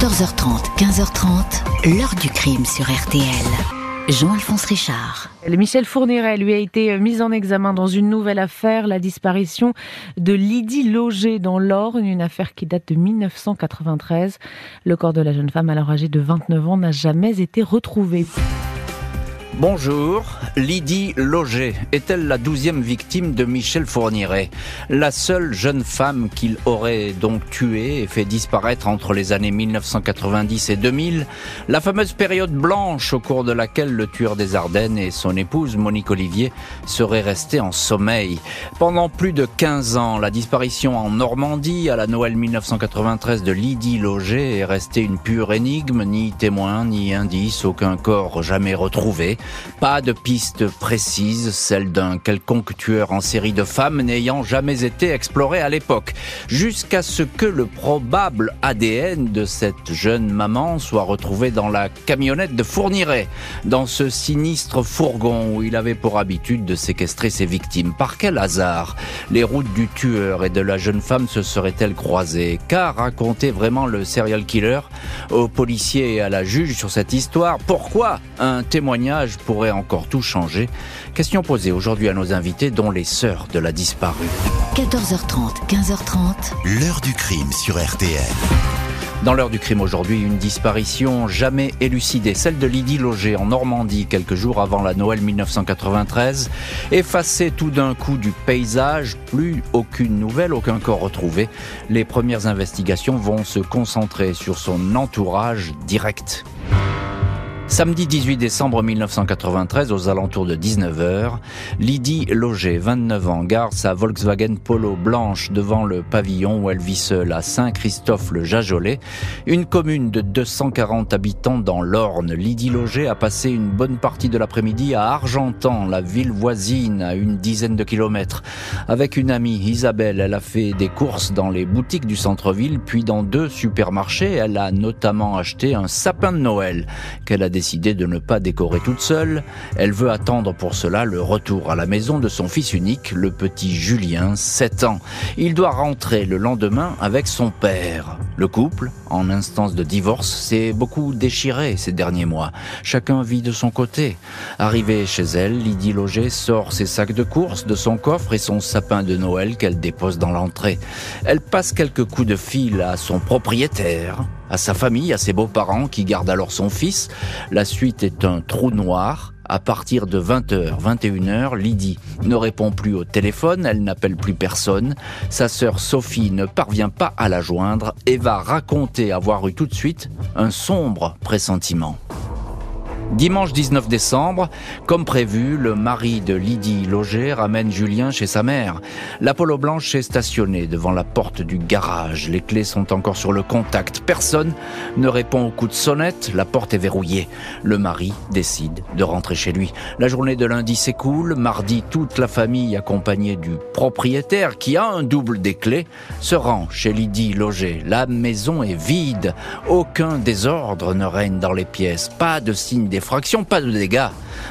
14h30, 15h30, l'heure du crime sur RTL. Jean-Alphonse Richard. Michel Fourniret lui a été mis en examen dans une nouvelle affaire, la disparition de Lydie Loger dans l'Orne, une affaire qui date de 1993. Le corps de la jeune femme, alors âgée de 29 ans, n'a jamais été retrouvé. Bonjour, Lydie Loger est-elle la douzième victime de Michel Fourniret? La seule jeune femme qu'il aurait donc tuée et fait disparaître entre les années 1990 et 2000, la fameuse période blanche au cours de laquelle le tueur des Ardennes et son épouse Monique Olivier seraient restés en sommeil. Pendant plus de 15 ans, la disparition en Normandie à la Noël 1993 de Lydie Loger est restée une pure énigme, ni témoin, ni indice, aucun corps jamais retrouvé. Pas de piste précise, celle d'un quelconque tueur en série de femmes n'ayant jamais été explorée à l'époque, jusqu'à ce que le probable ADN de cette jeune maman soit retrouvé dans la camionnette de Fourniret, dans ce sinistre fourgon où il avait pour habitude de séquestrer ses victimes. Par quel hasard les routes du tueur et de la jeune femme se seraient-elles croisées? Qu'a raconté vraiment le serial killer aux policiers et à la juge sur cette histoire? Pourquoi un témoignage pourrait encore tout changer Question posée aujourd'hui à nos invités, dont les sœurs de la disparue. 14h30, 15h30. L'heure du crime sur RTL. Dans l'heure du crime aujourd'hui, une disparition jamais élucidée, celle de Lydie Loger en Normandie quelques jours avant la Noël 1993. Effacée tout d'un coup du paysage, plus aucune nouvelle, aucun corps retrouvé. Les premières investigations vont se concentrer sur son entourage direct. Samedi 18 décembre 1993, aux alentours de 19h, Lydie Loger, 29 ans, garde sa Volkswagen Polo blanche devant le pavillon où elle vit seule à Saint-Christophe-le-Jajolais, une commune de 240 habitants dans l'Orne. Lydie Loger a passé une bonne partie de l'après-midi à Argentan, la ville voisine, à une dizaine de kilomètres. Avec une amie, Isabelle, elle a fait des courses dans les boutiques du centre-ville, puis dans deux supermarchés. Elle a notamment acheté un sapin de Noël qu'elle a décidé de ne pas décorer toute seule. Elle veut attendre pour cela le retour à la maison de son fils unique, le petit Julien, 7 ans. Il doit rentrer le lendemain avec son père. Le couple, en instance de divorce, s'est beaucoup déchiré ces derniers mois. Chacun vit de son côté. Arrivée chez elle, Lydie Loger sort ses sacs de course de son coffre et son sapin de Noël qu'elle dépose dans l'entrée. Elle passe quelques coups de fil à son propriétaire, à sa famille, à ses beaux-parents qui gardent alors son fils. La suite est un trou noir. À partir de 20h, 21h, Lydie ne répond plus au téléphone, elle n'appelle plus personne. Sa sœur Sophie ne parvient pas à la joindre et va raconter avoir eu tout de suite un sombre pressentiment. Dimanche 19 décembre, comme prévu, le mari de Lydie Loger ramène Julien chez sa mère. L'Apollo Blanche est stationnée devant la porte du garage. Les clés sont encore sur le contact. Personne ne répond au coup de sonnette. La porte est verrouillée. Le mari décide de rentrer chez lui. La journée de lundi s'écoule. Mardi, toute la famille, accompagnée du propriétaire qui a un double des clés, se rend chez Lydie Loger. La maison est vide. Aucun désordre ne règne dans les pièces. Pas de signe Fraction, pas de dégâts.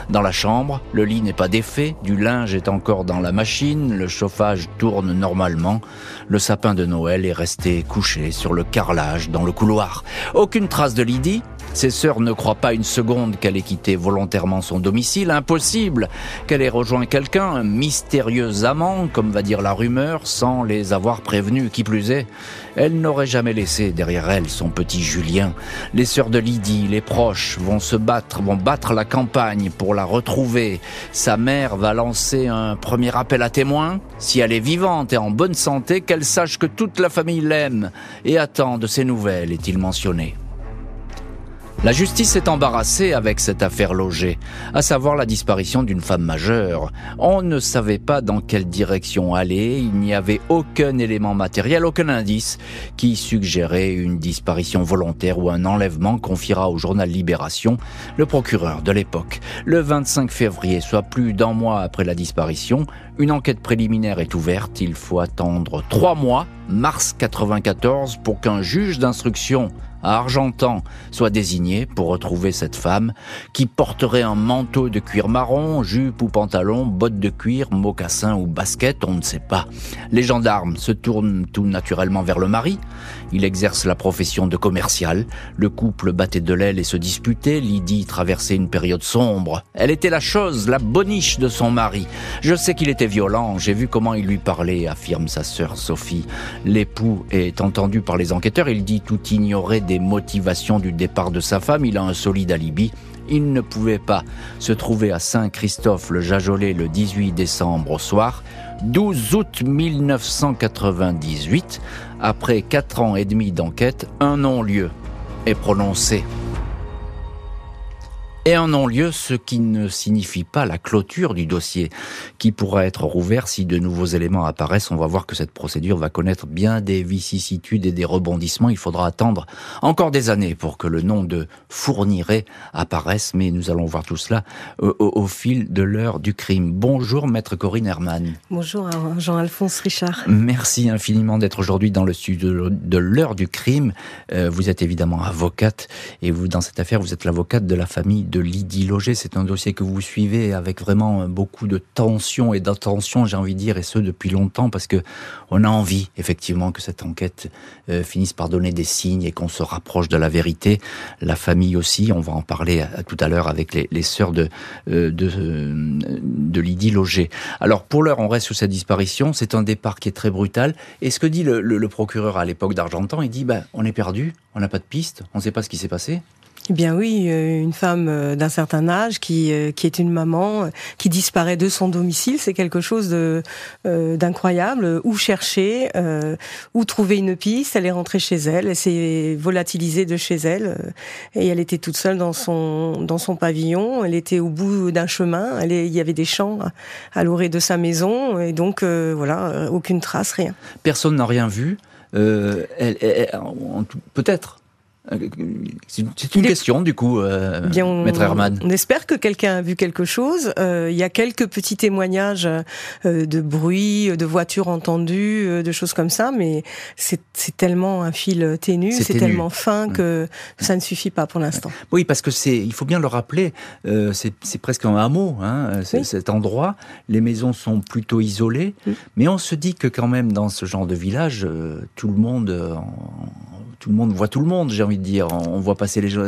Dans la chambre, le lit n'est pas défait, du linge est encore dans la machine, le chauffage tourne normalement, le sapin de Noël est resté couché sur le carrelage dans le couloir. Aucune trace de Lydie, ses sœurs ne croient pas une seconde qu'elle ait quitté volontairement son domicile. Impossible qu'elle ait rejoint quelqu'un, un mystérieux amant, comme va dire la rumeur, sans les avoir prévenus. Qui plus est, elle n'aurait jamais laissé derrière elle son petit Julien. Les sœurs de Lydie, les proches, vont se battre, vont battre la campagne pour la retrouver. Sa mère va lancer un premier appel à témoins. Si elle est vivante et en bonne santé, qu'elle sache que toute la famille l'aime et attend de ses nouvelles, est-il mentionné. La justice est embarrassée avec cette affaire logée, à savoir la disparition d'une femme majeure. On ne savait pas dans quelle direction aller, il n'y avait aucun élément matériel, aucun indice qui suggérait une disparition volontaire ou un enlèvement, confiera au journal Libération le procureur de l'époque. Le 25 février, soit plus d'un mois après la disparition, une enquête préliminaire est ouverte. Il faut attendre trois mois mars 94, pour qu'un juge d'instruction à Argentan soit désigné pour retrouver cette femme qui porterait un manteau de cuir marron, jupe ou pantalon, bottes de cuir, mocassin ou basket, on ne sait pas. Les gendarmes se tournent tout naturellement vers le mari. Il exerce la profession de commercial. Le couple battait de l'aile et se disputait. Lydie traversait une période sombre. Elle était la chose, la boniche de son mari. Je sais qu'il était violent. J'ai vu comment il lui parlait, affirme sa sœur Sophie. L'époux est entendu par les enquêteurs. Il dit tout ignorer des motivations du départ de sa femme, il a un solide alibi. Il ne pouvait pas se trouver à Saint-Christophe le Jajolais le 18 décembre au soir. 12 août 1998, après quatre ans et demi d'enquête, un non-lieu est prononcé et un non-lieu, ce qui ne signifie pas la clôture du dossier, qui pourra être rouvert si de nouveaux éléments apparaissent. On va voir que cette procédure va connaître bien des vicissitudes et des rebondissements. Il faudra attendre encore des années pour que le nom de Fourniret apparaisse, mais nous allons voir tout cela au, au fil de l'heure du crime. Bonjour, maître Corinne Herman. Bonjour, Jean-Alphonse Richard. Merci infiniment d'être aujourd'hui dans le studio de l'heure du crime. Euh, vous êtes évidemment avocate et vous, dans cette affaire, vous êtes l'avocate de la famille de Lydie Loger. C'est un dossier que vous suivez avec vraiment beaucoup de tension et d'attention, j'ai envie de dire, et ce depuis longtemps, parce que on a envie effectivement que cette enquête euh, finisse par donner des signes et qu'on se rapproche de la vérité. La famille aussi, on va en parler tout à l'heure avec les, sœurs de, euh, de, euh, de Lydie Loger. Alors pour l'heure, on reste sur cette disparition. C'est un départ qui est très brutal. Et ce que dit le, procureur à l'époque d'Argentan, il dit, bah, on est perdu, on n'a pas de piste, on ne sait pas ce qui s'est passé. Eh bien oui, euh, une femme euh, d'un certain âge qui euh, qui est une maman qui disparaît de son domicile, c'est quelque chose d'incroyable. Où chercher, où trouver une piste Elle est rentrée chez elle, elle s'est volatilisée de chez elle et elle était toute seule dans son dans son pavillon. Elle était au bout d'un chemin. Elle il y avait des champs à l'orée de sa maison et donc voilà, aucune trace, rien. Personne n'a rien vu. Euh, peut-être c'est une, question du coup, euh, Bien, on, Maître Herman. On espère que quelqu'un a vu quelque chose. Euh, il y a quelques petits témoignages euh, de bruit, de voitures entendues, euh, de choses comme ça, mais c'est tellement un fil ténu, c'est tellement fin mm. que ça ne suffit pas pour l'instant. Oui, parce que c'est, il faut bien le rappeler, euh, c'est presque un hameau, hein, oui. cet endroit. Les maisons sont plutôt isolées, mm. mais on se dit que quand même dans ce genre de village, tout le monde tout le monde voit tout le monde, j'ai envie de dire. On voit passer les gens.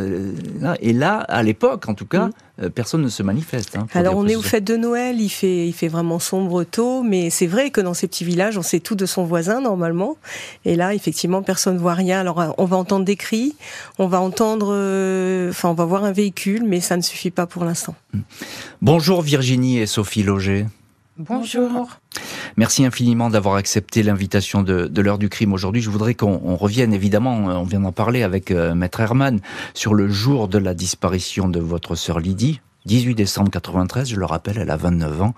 Et là, à l'époque, en tout cas, mm. personne ne se manifeste. Hein, Alors, on est aux fêtes de Noël, il fait, il fait vraiment sombre tôt, mais c'est vrai que dans ces petits villages, on sait tout de son voisin, normalement. Et là, effectivement, personne ne voit rien. Alors, on va entendre des cris, on va entendre. Euh, enfin, on va voir un véhicule, mais ça ne suffit pas pour l'instant. Mm. Bonjour Virginie et Sophie Loger. Bonjour. Merci infiniment d'avoir accepté l'invitation de, l'heure du crime aujourd'hui. Je voudrais qu'on revienne évidemment, on vient d'en parler avec euh, Maître Herman, sur le jour de la disparition de votre sœur Lydie. 18 décembre 93, je le rappelle, elle a 29 ans.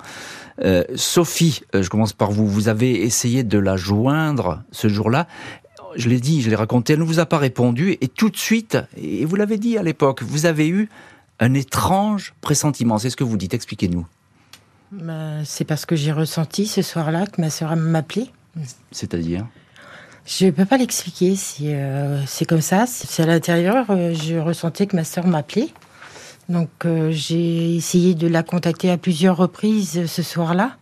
Euh, Sophie, euh, je commence par vous. Vous avez essayé de la joindre ce jour-là. Je l'ai dit, je l'ai raconté, elle ne vous a pas répondu. Et tout de suite, et vous l'avez dit à l'époque, vous avez eu un étrange pressentiment. C'est ce que vous dites. Expliquez-nous. Bah, c'est parce que j'ai ressenti ce soir-là que ma sœur m'appelait. C'est-à-dire Je ne peux pas l'expliquer. C'est euh, comme ça. C'est à l'intérieur. Euh, je ressentais que ma sœur m'appelait. Donc euh, j'ai essayé de la contacter à plusieurs reprises ce soir-là.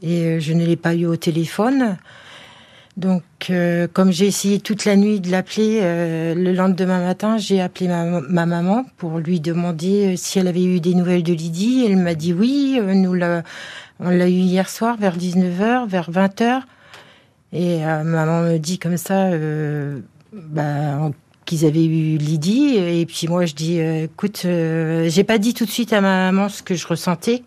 Et je ne l'ai pas eu au téléphone. Donc, euh, comme j'ai essayé toute la nuit de l'appeler, euh, le lendemain matin, j'ai appelé ma, ma, maman pour lui demander euh, si elle avait eu des nouvelles de Lydie. Elle m'a dit oui, nous l'a, on l'a eu hier soir vers 19h, vers 20h. Et euh, maman me dit comme ça bah, qu'ils avaient eu Lydie. Et puis moi, je dis, écoute, j'ai pas dit tout de suite à ma maman ce que je ressentais.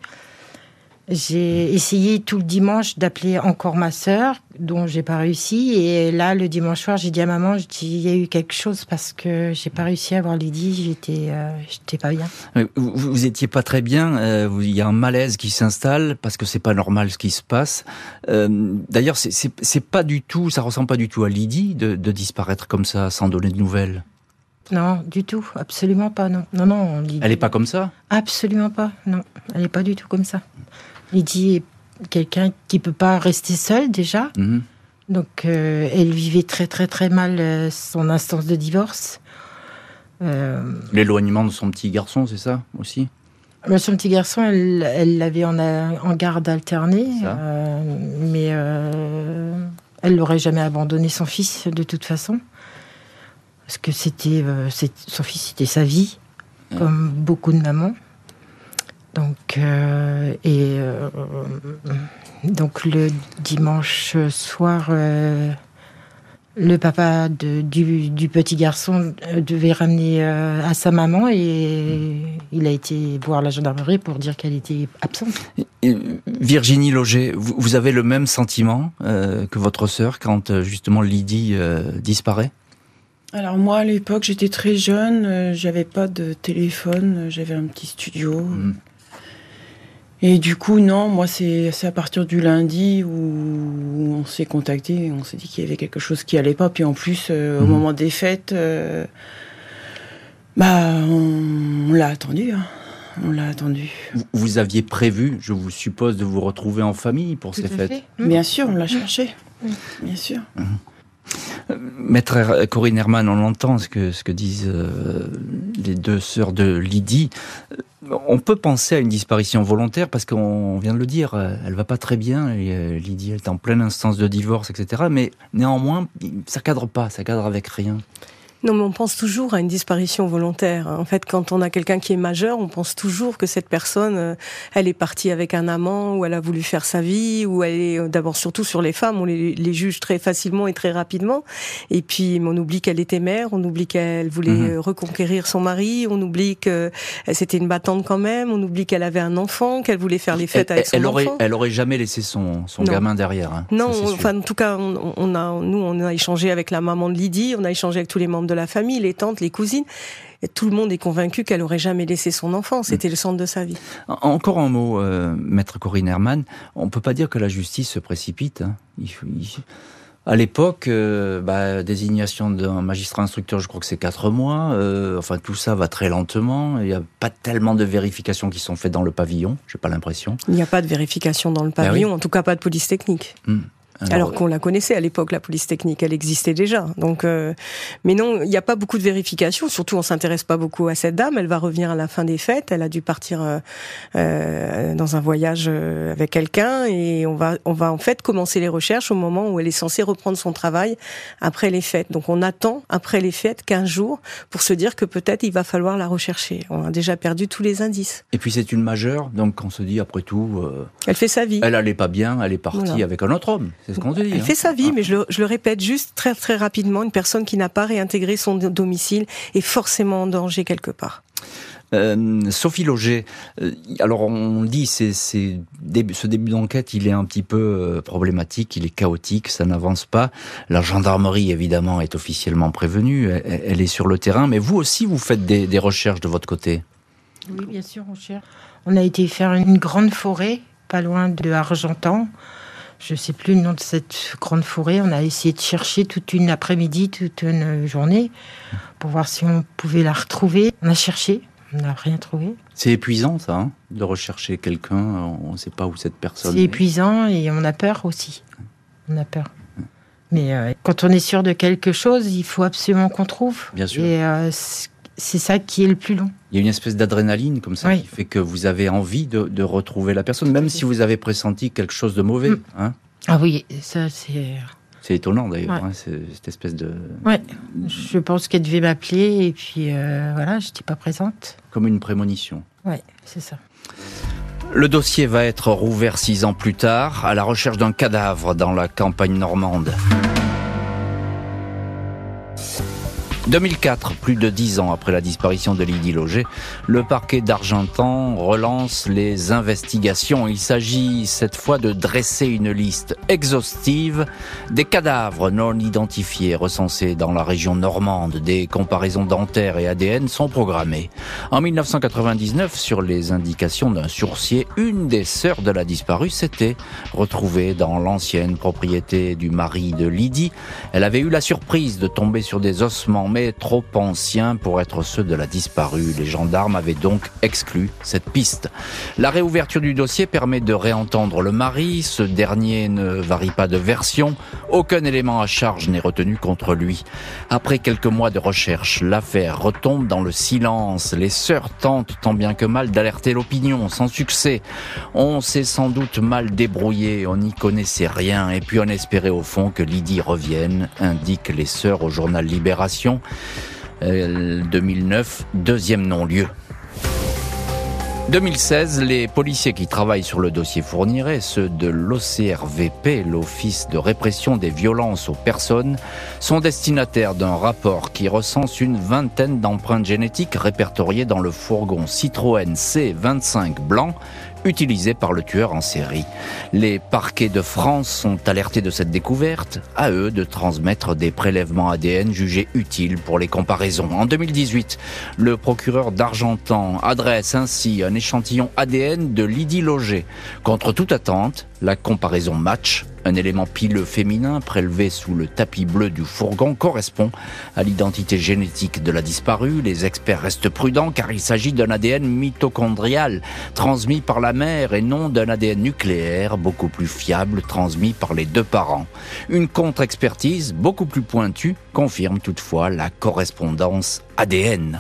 J'ai essayé tout le dimanche d'appeler encore ma sœur, dont j'ai pas réussi. Et là, le dimanche soir, j'ai dit à maman, il y a eu quelque chose parce que j'ai pas réussi à voir Lydie. J'étais, euh, j'étais pas bien. Vous, vous étiez pas très bien. Euh, il y a un malaise qui s'installe parce que c'est pas normal ce qui se passe. Euh, D'ailleurs, c'est pas du tout, ça ressemble pas du tout à Lydie de, de disparaître comme ça sans donner de nouvelles. Non, du tout, absolument pas. Non, non, non. Lydie... Elle est pas comme ça? Absolument pas. Non, elle est pas du tout comme ça. Lydie est quelqu'un qui peut pas rester seul déjà. -hmm. Donc, elle vivait très très très mal son instance de divorce. L'éloignement de son petit garçon, c'est ça aussi? Son petit garçon, elle l'avait en, en, garde alternée, mais elle n'aurait jamais abandonné son fils de toute façon. Parce que c'était son fils, c'était sa vie comme beaucoup de mamans. Donc, euh, et euh, donc le dimanche soir, euh, le papa du, petit garçon devait ramener à sa maman et il a été voir la gendarmerie pour dire qu'elle était absente. Virginie Loger, vous, avez le même sentiment que votre sœur quand justement Lydie disparaît? Alors moi à l'époque j'étais très jeune, euh, j'avais pas de téléphone, euh, j'avais un petit studio. Mm. Et du coup non, moi c'est à partir du lundi où on s'est contacté, on s'est dit qu'il y avait quelque chose qui allait pas. Puis en plus euh, au mm. moment des fêtes, bah on, l'a attendu. Hein. On l'a attendu. Vous, aviez prévu, je vous suppose, de vous retrouver en famille pour ces fêtes. Bien sûr, on l'a cherché. Bien sûr. Mm. Maître Corinne Herman, on entend ce que, ce que disent euh, les deux sœurs de Lydie. On peut penser à une disparition volontaire parce qu'on vient de le dire, elle va pas très bien. Et euh, Lydie est en pleine instance de divorce, etc. Mais néanmoins, ça cadre pas, ça cadre avec rien. Non, mais on pense toujours à une disparition volontaire. En fait, quand on a quelqu'un qui est majeur, on pense toujours que cette personne, euh, elle est partie avec un amant, ou elle a voulu faire sa vie, ou elle est euh, d'abord surtout sur les femmes, on les, les, juge très facilement et très rapidement. Et puis, on oublie qu'elle était mère, on oublie qu'elle voulait mhm. euh, reconquérir son mari, on oublie que c'était une battante quand même, on oublie qu'elle avait un enfant, qu'elle voulait faire les fêtes avec son elle enfant. Aurait, elle aurait jamais laissé son, son gamin derrière. Hein. Non, enfin, en tout cas, on, on, a, nous, on a échangé avec la maman de Lydie, on a échangé avec tous les membres de la famille, les tantes, les cousines. Et tout le monde est convaincu qu'elle aurait jamais laissé son enfant. C'était le centre de sa vie. Encore un mot, euh, maître Corinne Herman. On peut pas dire que la justice se précipite. Hein. À l'époque, euh, bah, désignation d'un magistrat instructeur, je crois que c'est quatre mois. Euh, enfin, tout ça va très lentement. Il n'y a pas tellement de vérifications qui sont faites dans le pavillon. J'ai pas l'impression. Il n'y a pas de vérification dans le ben pavillon, en tout cas pas de police technique. Hmm. Alors, qu'on la connaissait à l'époque, la police technique, elle existait déjà. Donc, euh, mais non, il n'y a pas beaucoup de vérifications. Surtout, on s'intéresse pas beaucoup à cette dame. Elle va revenir à la fin des fêtes. Elle a dû partir euh, euh dans un voyage euh, avec quelqu'un, et on va, on va en fait commencer les recherches au moment où elle est censée reprendre son travail après les fêtes. Donc, on attend après les fêtes 15 jours pour se dire que peut-être il va falloir la rechercher. On a déjà perdu tous les indices. Et puis, c'est une majeure, donc on se dit après tout. elle fait sa vie. Elle allait pas bien. Elle est partie avec un autre homme. Elle hein. fait sa vie, ah. mais je le, répète juste très très rapidement, une personne qui n'a pas réintégré son domicile est forcément en danger quelque part. Euh, Sophie Loger, euh, alors on dit c'est ce début d'enquête, il est un petit peu euh, problématique, il est chaotique, ça n'avance pas. La gendarmerie évidemment est officiellement prévenue, elle, est sur le terrain, mais vous aussi vous faites des, des recherches de votre côté? Oui, bien sûr, on cherche. On a été faire une grande forêt, pas loin de Argentan je ne sais plus le nom de cette grande forêt. On a essayé de chercher toute une après-midi, toute une journée, pour voir si on pouvait la retrouver. On a cherché, on n'a rien trouvé. C'est épuisant, ça, hein, de rechercher quelqu'un. On ne sait pas où cette personne. C'est épuisant et on a peur aussi. On a peur. Mais euh, quand on est sûr de quelque chose, il faut absolument qu'on trouve. Bien sûr. Et euh, c'est ça qui est le plus long. Il y a une espèce d'adrénaline comme ça qui fait que vous avez envie de, retrouver la personne, même si vous avez pressenti quelque chose de mauvais. Mm. Hein ah oui, ça c'est. C'est étonnant d'ailleurs, hein, cette espèce de. Ouais, je pense qu'elle devait m'appeler et puis euh, voilà, je n'étais pas présente. Comme une prémonition. Ouais, c'est ça. Le dossier va être rouvert six ans plus tard à la recherche d'un cadavre dans la campagne normande. 2004, plus de dix ans après la disparition de Lydie Loger, le parquet d'Argentan relance les investigations. Il s'agit cette fois de dresser une liste exhaustive des cadavres non identifiés recensés dans la région normande. Des comparaisons dentaires et ADN sont programmées. En 1999, sur les indications d'un sourcier, une des sœurs de la disparue s'était retrouvée dans l'ancienne propriété du mari de Lydie. Elle avait eu la surprise de tomber sur des ossements mais trop anciens pour être ceux de la disparue. Les gendarmes avaient donc exclu cette piste. La réouverture du dossier permet de réentendre le mari. Ce dernier ne varie pas de version. Aucun élément à charge n'est retenu contre lui. Après quelques mois de recherche, l'affaire retombe dans le silence. Les sœurs tentent tant bien que mal d'alerter l'opinion, sans succès. On s'est sans doute mal débrouillé, on n'y connaissait rien, et puis on espérait au fond que Lydie revienne, indiquent les sœurs au journal Libération. 2009, euh, deuxième non-lieu. 2016, les policiers qui travaillent sur le dossier fourniraient, ceux de l'OCRVP, l'Office de répression des violences aux personnes, sont destinataires d'un rapport qui recense une vingtaine d'empreintes génétiques répertoriées dans le fourgon Citroën C25 blanc utilisé par le tueur en série. Les parquets de France sont alertés de cette découverte, à eux de transmettre des prélèvements ADN jugés utiles pour les comparaisons. En 2018, le procureur d'Argentan adresse ainsi un échantillon ADN de Lydie Loger. Contre toute attente, la comparaison match un élément pileux féminin prélevé sous le tapis bleu du fourgon correspond à l'identité génétique de la disparue. Les experts restent prudents car il s'agit d'un ADN mitochondrial transmis par la mère et non d'un ADN nucléaire beaucoup plus fiable transmis par les deux parents. Une contre-expertise beaucoup plus pointue confirme toutefois la correspondance ADN.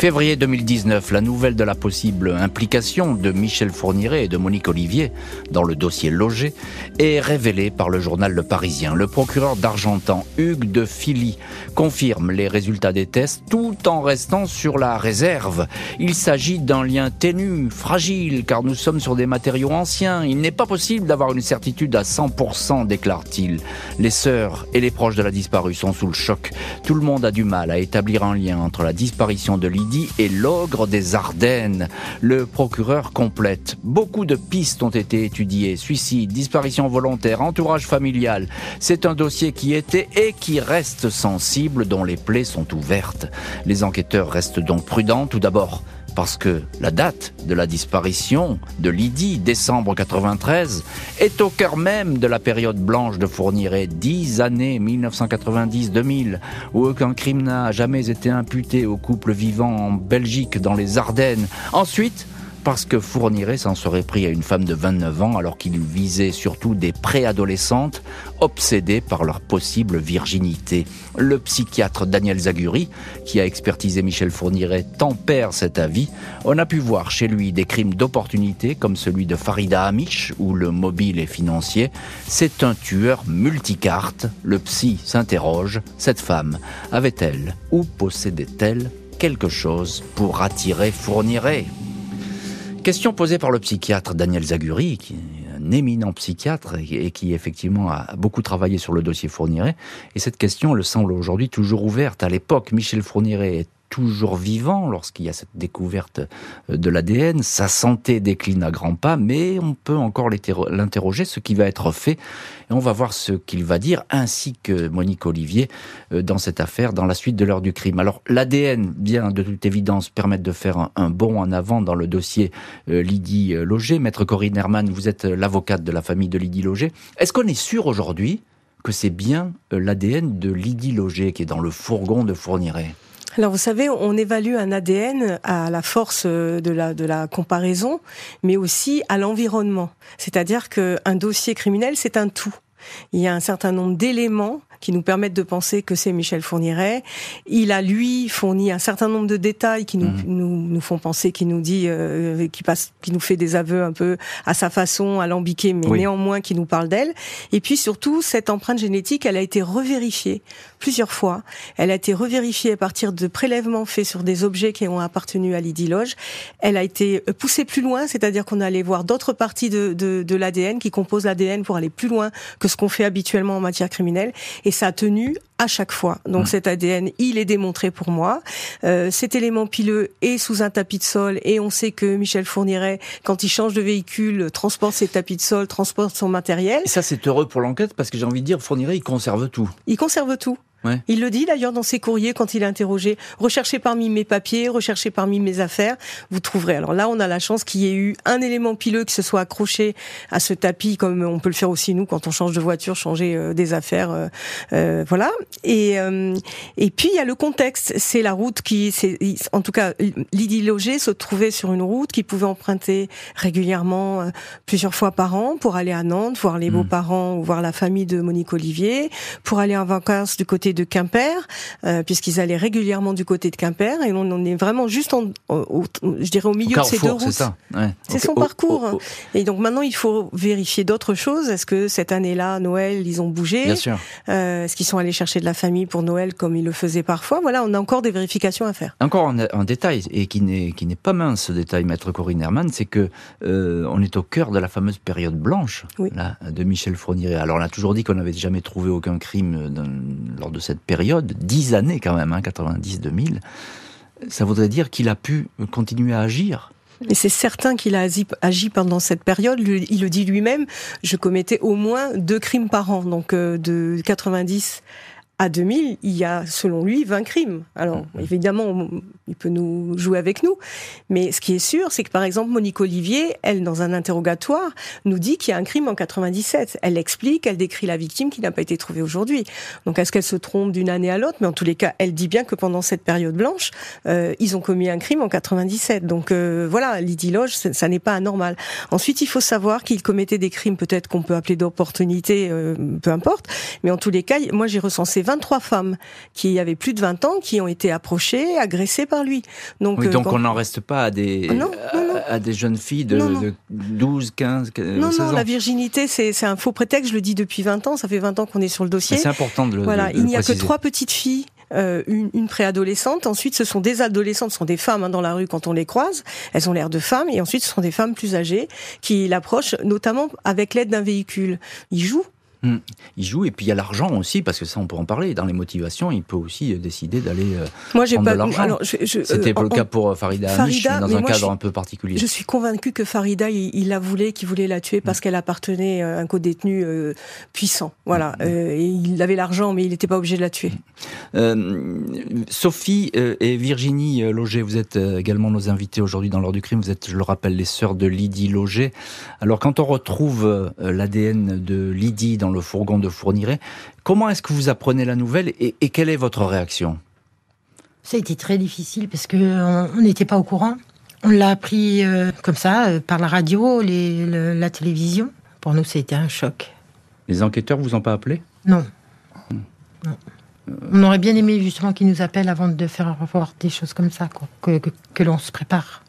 Février 2019, la nouvelle de la possible implication de Michel Fourniret et de Monique Olivier dans le dossier logé est révélée par le journal Le Parisien. Le procureur d'Argentan, Hugues de Philly, confirme les résultats des tests tout en restant sur la réserve. Il s'agit d'un lien ténu, fragile, car nous sommes sur des matériaux anciens. Il n'est pas possible d'avoir une certitude à 100%, déclare-t-il. Les sœurs et les proches de la disparue sont sous le choc. Tout le monde a du mal à établir un lien entre la disparition de Lydie et l'ogre des Ardennes. Le procureur complète. Beaucoup de pistes ont été étudiées. Suicide, disparition volontaire, entourage familial. C'est un dossier qui était et qui reste sensible, dont les plaies sont ouvertes. Les enquêteurs restent donc prudents. Tout d'abord, parce que la date de la disparition de Lydie, décembre 93, est au cœur même de la période blanche de Fourniret, dix années 1990-2000, où aucun crime n'a jamais été imputé au couple vivant en Belgique, dans les Ardennes. Ensuite, parce que Fourniret s'en serait pris à une femme de 29 ans alors qu'il visait surtout des préadolescentes obsédées par leur possible virginité. Le psychiatre Daniel Zaguri, qui a expertisé Michel Fourniret, tempère cet avis. On a pu voir chez lui des crimes d'opportunité comme celui de Farida Amish où le mobile est financier. C'est un tueur multicarte. Le psy s'interroge. Cette femme avait-elle ou possédait-elle quelque chose pour attirer Fourniret? Question posée par le psychiatre Daniel Zaguri, qui est un éminent psychiatre et qui effectivement a beaucoup travaillé sur le dossier Fourniret. Et cette question le semble aujourd'hui toujours ouverte. À l'époque, Michel Fourniret toujours vivant lorsqu'il y a cette découverte euh, de l'ADN. Sa santé décline à grands pas, mais on peut encore l'interroger, ce qui va être fait. Et on va voir ce qu'il va dire, ainsi que Monique Olivier, euh, dans cette affaire, dans la suite de l'heure du crime. Alors, l'ADN vient de toute évidence permettre de faire un, bond en avant dans le dossier euh, Lydie Loger. Maître Corinne Herman, vous êtes l'avocate de la famille de Lydie Loger. Est-ce qu'on est sûr aujourd'hui que c'est bien l'ADN de Lydie Loger qui est dans le fourgon de Fourniret? Alors vous savez, on évalue un ADN à la force de la, de la comparaison, mais aussi à l'environnement. C'est-à-dire qu'un dossier criminel, c'est un tout. Il y a un certain nombre d'éléments qui nous permettent de penser que c'est Michel Fourniret. Il a lui fourni un certain nombre de détails qui nous mmh. nous, nous, font penser, qui nous dit, euh, qui passe, qui nous fait des aveux un peu à sa façon, alambiqué, mais néanmoins qui nous parle d'elle. Et puis surtout, cette empreinte génétique, elle a été revérifiée plusieurs fois. Elle a été revérifiée à partir de prélèvements faits sur des objets qui ont appartenu à Lydie Loge. Elle a été poussée plus loin, c'est-à-dire qu'on allait voir d'autres parties de, de, de l'ADN qui composent l'ADN pour aller plus loin que ce qu'on fait habituellement en matière criminelle. Et ça a tenu à chaque fois. Donc mmh. cet ADN, il est démontré pour moi. Euh, cet élément pileux est sous un tapis de sol et on sait que Michel Fourniret, quand il change de véhicule, transporte ses tapis de sol, transporte son matériel. Et ça c'est heureux pour l'enquête parce que j'ai envie de dire, Fourniret, il conserve tout. Il conserve tout. Il le dit d'ailleurs dans ses courriers quand il est interrogé. Recherchez parmi mes papiers, recherchez parmi mes affaires, vous trouverez. Alors là, on a la chance qu'il y ait eu un élément pileux qui se soit accroché à ce tapis, comme on peut le faire aussi nous quand on change de voiture, changer euh, des affaires, euh, euh, voilà. Et et puis il y a le contexte. C'est la route qui, c'est en tout cas, Lydie Loger se trouvait sur une route qui pouvait emprunter régulièrement plusieurs fois par an pour aller à Nantes, voir les hmm. beaux-parents ou voir la famille de Monique Olivier, pour aller en vacances du côté de Quimper, euh, puisqu'ils allaient régulièrement du côté de Quimper, et on, est vraiment juste, en, je dirais, au milieu de ces deux routes. C'est ouais. son parcours. Et donc maintenant, il faut vérifier d'autres choses. Est-ce que cette année-là, Noël, ils ont bougé? Bien sûr. Euh, Est-ce qu'ils sont allés chercher de la famille pour Noël comme ils le faisaient parfois? Voilà, on a encore des vérifications à faire. Encore un, détail, et qui n'est qui n'est pas mince, ce détail, maître Corinne Herman, c'est que euh, on est au cœur de la fameuse période blanche là, de Michel Fourniret. Alors on a toujours dit qu'on n'avait jamais trouvé aucun crime lors de cette période, dix années quand même, hein, 90-2000, ça voudrait dire qu'il a pu continuer à agir. Et c'est certain qu'il a agi pendant cette période. Il le dit lui-même. Je commettais au moins deux crimes par an, donc euh, de 90 à 2000, il y a, selon lui, 20 crimes. Alors, mm-hmm. évidemment, il peut nous jouer avec nous. Mais ce qui est sûr, c'est que, par exemple, Monique Olivier, elle, dans un interrogatoire, nous dit qu'il y a un crime en 97. Elle explique, elle décrit la victime qui n'a pas été trouvée aujourd'hui. Donc, est-ce qu'elle se trompe d'une année à l'autre? Mais en tous les cas, elle dit bien que pendant cette période blanche, euh, ils ont commis un crime en 97. Donc, euh, voilà, Lydie Loge, ça, n'est pas anormal. Ensuite, il faut savoir qu'il commettait des crimes, peut-être qu'on peut appeler d'opportunité, euh, peu importe. Mais en tous les cas, moi, j'ai recensé 23 femmes qui avaient plus de 20 ans qui ont été approchées, agressées par lui. Donc, euh, donc on n'en reste pas à des, À, des jeunes filles de, 12, 15, 16 non, non, la virginité, c'est un faux prétexte, je le dis depuis 20 ans, ça fait 20 ans qu'on est sur le dossier. C'est important de le Voilà, il n'y a que trois petites filles euh, une, préadolescente. Ensuite, ce sont des adolescentes, ce sont des femmes hein, dans la rue quand on les croise. Elles ont l'air de femmes. Et ensuite, ce sont des femmes plus âgées qui l'approchent, notamment avec l'aide d'un véhicule. Ils jouent Hmm. Il joue et puis il y a l'argent aussi parce que ça on peut en parler. Dans les motivations, il peut aussi euh, décider d'aller euh, Moi, j'ai pas, de l'argent. C'était euh, le cas pour Farida, Farida dans un cadre un peu particulier. Je suis convaincue que Farida, il, la voulait, qu'il voulait la tuer parce hmm. qu'elle appartenait à un co-détenu puissant. Voilà, et il avait l'argent, mais il n'était pas obligé de la tuer. Sophie et Virginie Loger, vous êtes également nos invités aujourd'hui dans l'ordre du crime. Vous êtes, je le rappelle, les sœurs de Lydie Loger. Alors quand on retrouve l'ADN de Lydie dans le fourgon de Fourniret. Comment est-ce que vous apprenez la nouvelle et, quelle est votre réaction? Ça a été très difficile parce qu'on n'était pas au courant. On l'a appris euh, comme ça, euh, par la radio, la télévision. Pour nous, c'était un choc. Les enquêteurs vous ont pas appelé? Non. On aurait bien aimé justement qu'ils nous appellent avant de faire revoir des choses comme ça, que l'on se prépare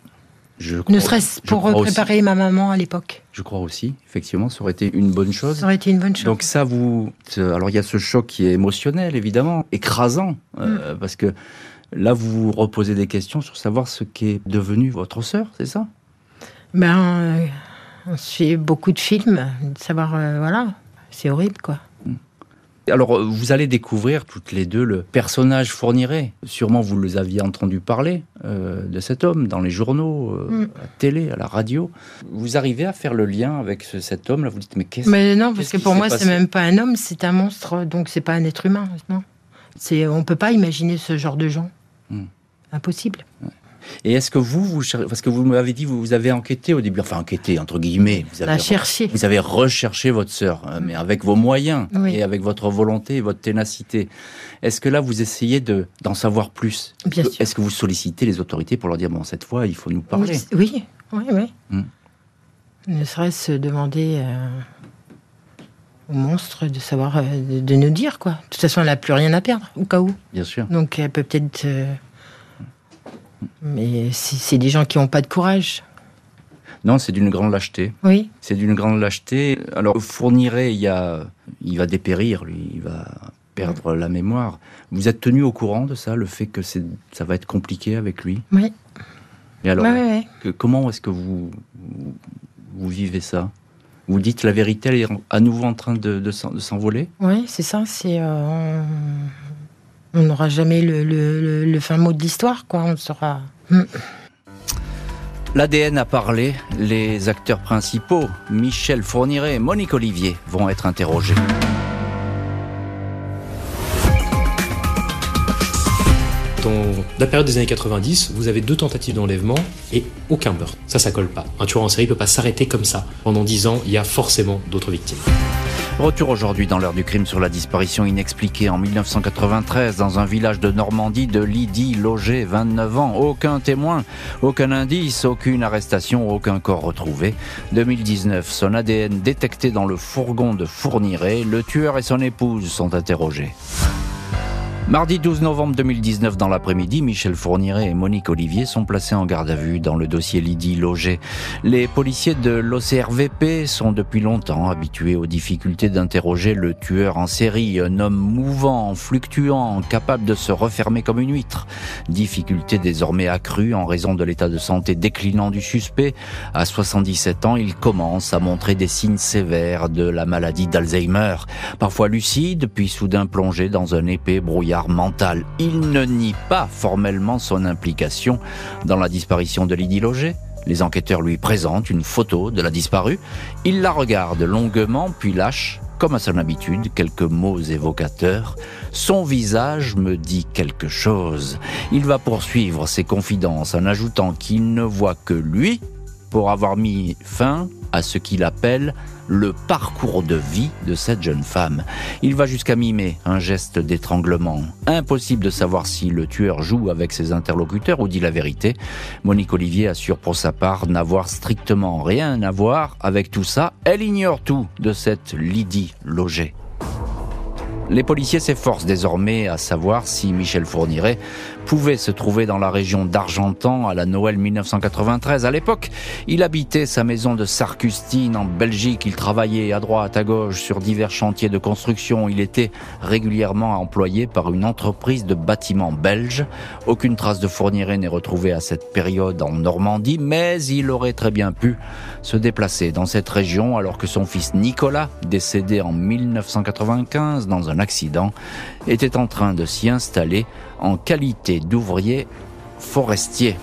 ne serait-ce pour préparer ma maman à l'époque. Je crois aussi, effectivement, ça aurait été une bonne chose. Ça aurait été une bonne chose. Donc ça, vous, alors il y a ce choc qui est émotionnel, évidemment, écrasant, euh, mm. parce que là, vous vous reposez des questions sur savoir ce qu'est devenu votre sœur, c'est ça? Ben, euh, on suit beaucoup de films, de savoir, euh, voilà, c'est horrible, quoi. Alors, euh, vous allez découvrir toutes les deux le personnage Fourniret. Sûrement, vous les aviez entendu parler euh, de cet homme dans les journaux, euh, mm. à la télé, à la radio. Vous arrivez à faire le lien avec cet homme-là Vous dites, mais qu'est-ce Mais non, parce que pour moi, c'est même pas un homme, c'est un monstre, donc c'est pas un être humain. Non, c'est, on peut pas imaginer ce genre de gens. Mm. Impossible. Et est-ce que vous, vous parce que vous m'avez dit, vous, vous avez enquêté au début, enfin enquêté entre guillemets, vous avez, cherché. vous avez recherché votre sœur, hein, mais avec vos moyens et avec votre volonté et votre ténacité. Est-ce que là, vous essayez de d'en savoir plus? Bien sûr. Est-ce que vous sollicitez les autorités pour leur dire bon, cette fois, il faut nous parler? Oui, oui, oui. Hmm. Ne serait-ce demander. Euh, au monstre de savoir, euh, de, nous dire quoi. De toute façon, elle n'a plus rien à perdre, au cas où. Bien sûr. Donc elle peut peut-être euh, mais c'est des gens qui n'ont pas de courage. Non, c'est d'une grande lâcheté. Oui. C'est d'une grande lâcheté. Alors, Fourniret, il, y a, il va dépérir, lui, il va perdre la mémoire. Vous êtes tenu au courant de ça, le fait que ça va être compliqué avec lui? Oui. Et alors, comment est-ce que vous, vous vivez ça? Vous dites la vérité, elle est à nouveau en train de, s'envoler? Oui, c'est ça. C'est euh, on n'aura jamais le, fin mot de l'histoire, quoi. On sera. Hmm. L'ADN a parlé. Les acteurs principaux, Michel Fourniret et Monique Olivier, vont être interrogés. Dans la période des années 90, vous avez deux tentatives d'enlèvement et aucun meurtre. Ça, ça colle pas. Un tueur en série peut pas s'arrêter comme ça. Pendant dix ans, il y a forcément d'autres victimes. Retour aujourd'hui dans l'heure du crime sur la disparition inexpliquée en 1993 dans un village de Normandie de Lydie Loger, 29 ans. Aucun témoin, aucun indice, aucune arrestation, aucun corps retrouvé. 2019, son ADN détecté dans le fourgon de Fourniret. Le tueur et son épouse sont interrogés. Mardi 12 novembre 2019, dans l'après-midi, Michel Fourniret et Monique Olivier sont placés en garde à vue dans le dossier Lydie Loger. Les policiers de l'OCRVP sont depuis longtemps habitués aux difficultés d'interroger le tueur en série, un homme mouvant, fluctuant, capable de se refermer comme une huître. Difficulté désormais accrue en raison de l'état de santé déclinant du suspect. À 77 ans, il commence à montrer des signes sévères de la maladie d'Alzheimer. Parfois lucide, puis soudain plongé dans un épais brouillard mental. Il ne nie pas formellement son implication dans la disparition de Lydie Loger. Les enquêteurs lui présentent une photo de la disparue. Il la regarde longuement, puis lâche, comme à son habitude, quelques mots évocateurs. Son visage me dit quelque chose. Il va poursuivre ses confidences en ajoutant qu'il ne voit que lui pour avoir mis fin à ce qu'il appelle le parcours de vie de cette jeune femme. Il va jusqu'à mimer un geste d'étranglement. Impossible de savoir si le tueur joue avec ses interlocuteurs ou dit la vérité. Monique Olivier assure pour sa part n'avoir strictement rien à voir avec tout ça. Elle ignore tout de cette Lydie Loger. Les policiers s'efforcent désormais à savoir si Michel Fourniret pouvait se trouver dans la région d'Argentan à la Noël 1993. À l'époque, il habitait sa maison de Sarcustine en Belgique. Il travaillait à droite, à gauche sur divers chantiers de construction. Il était régulièrement employé par une entreprise de bâtiments belge. Aucune trace de Fourniret n'est retrouvée à cette période en Normandie, mais il aurait très bien pu se déplacer dans cette région alors que son fils Nicolas, décédé en 1995 dans un accident, était en train de s'y installer en qualité d'ouvrier forestier.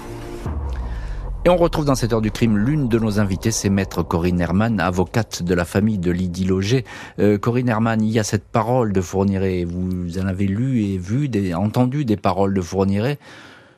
Et on retrouve dans cette heure du crime l'une de nos invitées, c'est maître Corinne Herman, avocate de la famille de Lydie Loger. Euh, Corinne Herman, il y a cette parole de Fourniret. Vous en avez lu et vu, des, entendu des paroles de Fourniret.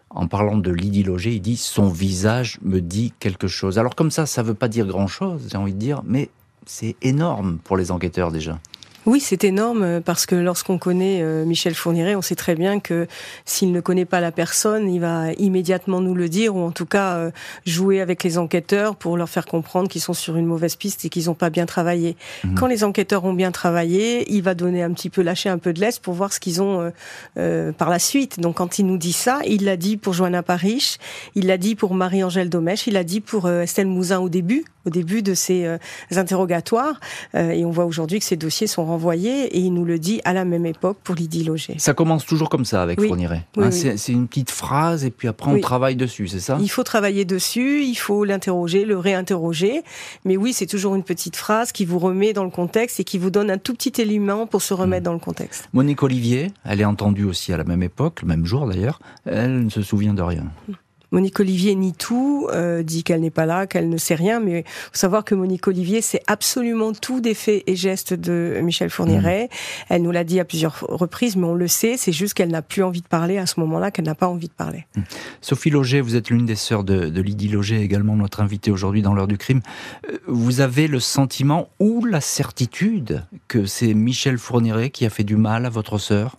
En parlant de Lydie Loger, il dit son visage me dit quelque chose. Alors comme ça, ça veut pas dire grand chose, j'ai envie de dire, mais c'est énorme pour les enquêteurs déjà. Oui, c'est énorme euh, parce que lorsqu'on connaît euh, Michel Fourniret, on sait très bien que s'il ne connaît pas la personne, il va immédiatement nous le dire ou en tout cas euh, jouer avec les enquêteurs pour leur faire comprendre qu'ils sont sur une mauvaise piste et qu'ils n'ont pas bien travaillé. Mhm. Quand les enquêteurs ont bien travaillé, il va donner un petit peu, lâcher un peu de l'est pour voir ce qu'ils ont par la suite. Donc quand il nous dit ça, il l'a dit pour Joanna Parish, il l'a dit pour Marie-Angèle Domèche, il l'a dit pour Estelle Mouzin au début, au début de ces interrogatoires. et on voit aujourd'hui que ces dossiers sont renvoyé et il nous le dit à la même époque pour Lydie Loger. Ça commence toujours comme ça avec Fourniret. Hein, c'est une petite phrase et puis après on travaille dessus, c'est ça? Il faut travailler dessus, il faut l'interroger, le réinterroger. Mais oui, c'est toujours une petite phrase qui vous remet dans le contexte et qui vous donne un tout petit élément pour se remettre hmm. dans le contexte. Monique Olivier, elle est entendue aussi à la même époque, le même jour d'ailleurs. Elle ne se souvient de rien. Hmm. Monique Olivier nie tout, euh, dit qu'elle n'est pas là, qu'elle ne sait rien, mais faut savoir que Monique Olivier sait absolument tout des faits et gestes de Michel Fourniret. Mmh. Elle nous l'a dit à plusieurs reprises, mais on le sait, c'est juste qu'elle n'a plus envie de parler à ce moment-là, qu'elle n'a pas envie de parler. Mmh. Sophie Loger, vous êtes l'une des sœurs de, de, Lydie Loger, également notre invitée aujourd'hui dans l'heure du crime. Euh, vous avez le sentiment ou la certitude que c'est Michel Fourniret qui a fait du mal à votre sœur?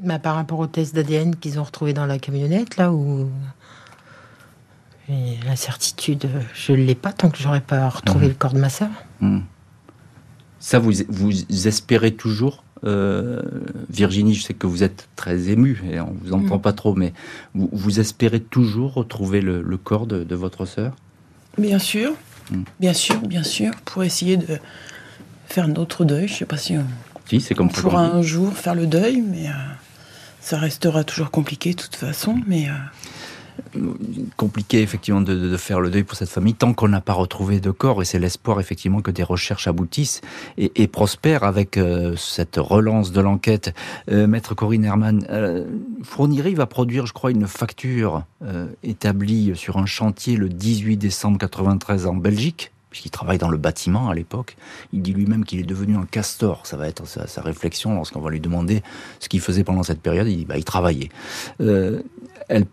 Bah, par rapport au test d'ADN qu'ils ont retrouvé dans la camionnette, là où la certitude, je ne l'ai pas tant que j'aurais pas retrouvé mhm. le corps de ma sœur. Mhm. Ça, vous, vous espérez toujours euh, Virginie, je sais que vous êtes très émue et on vous entend mhm. pas trop, mais vous, espérez toujours retrouver le, corps de, votre sœur? Bien sûr, bien sûr, bien sûr, pour essayer de faire notre deuil. Je sais pas si on, si, c'est comme pourra un jour faire le deuil, mais euh, ça restera toujours compliqué de toute façon. Mais euh, compliqué effectivement de, faire le deuil pour cette famille tant qu'on n'a pas retrouvé de corps et c'est l'espoir effectivement que des recherches aboutissent et, prospèrent avec euh, cette relance de l'enquête. Euh, Maître Corinne Herman, euh, va produire je crois une facture euh, établie sur un chantier le 18 décembre 93 en Belgique puisqu'il travaille dans le bâtiment à l'époque. Il dit lui-même qu'il est devenu un castor. Ça va être sa, réflexion lorsqu'on va lui demander ce qu'il faisait pendant cette période. Il dit bah, il travaillait. Elle,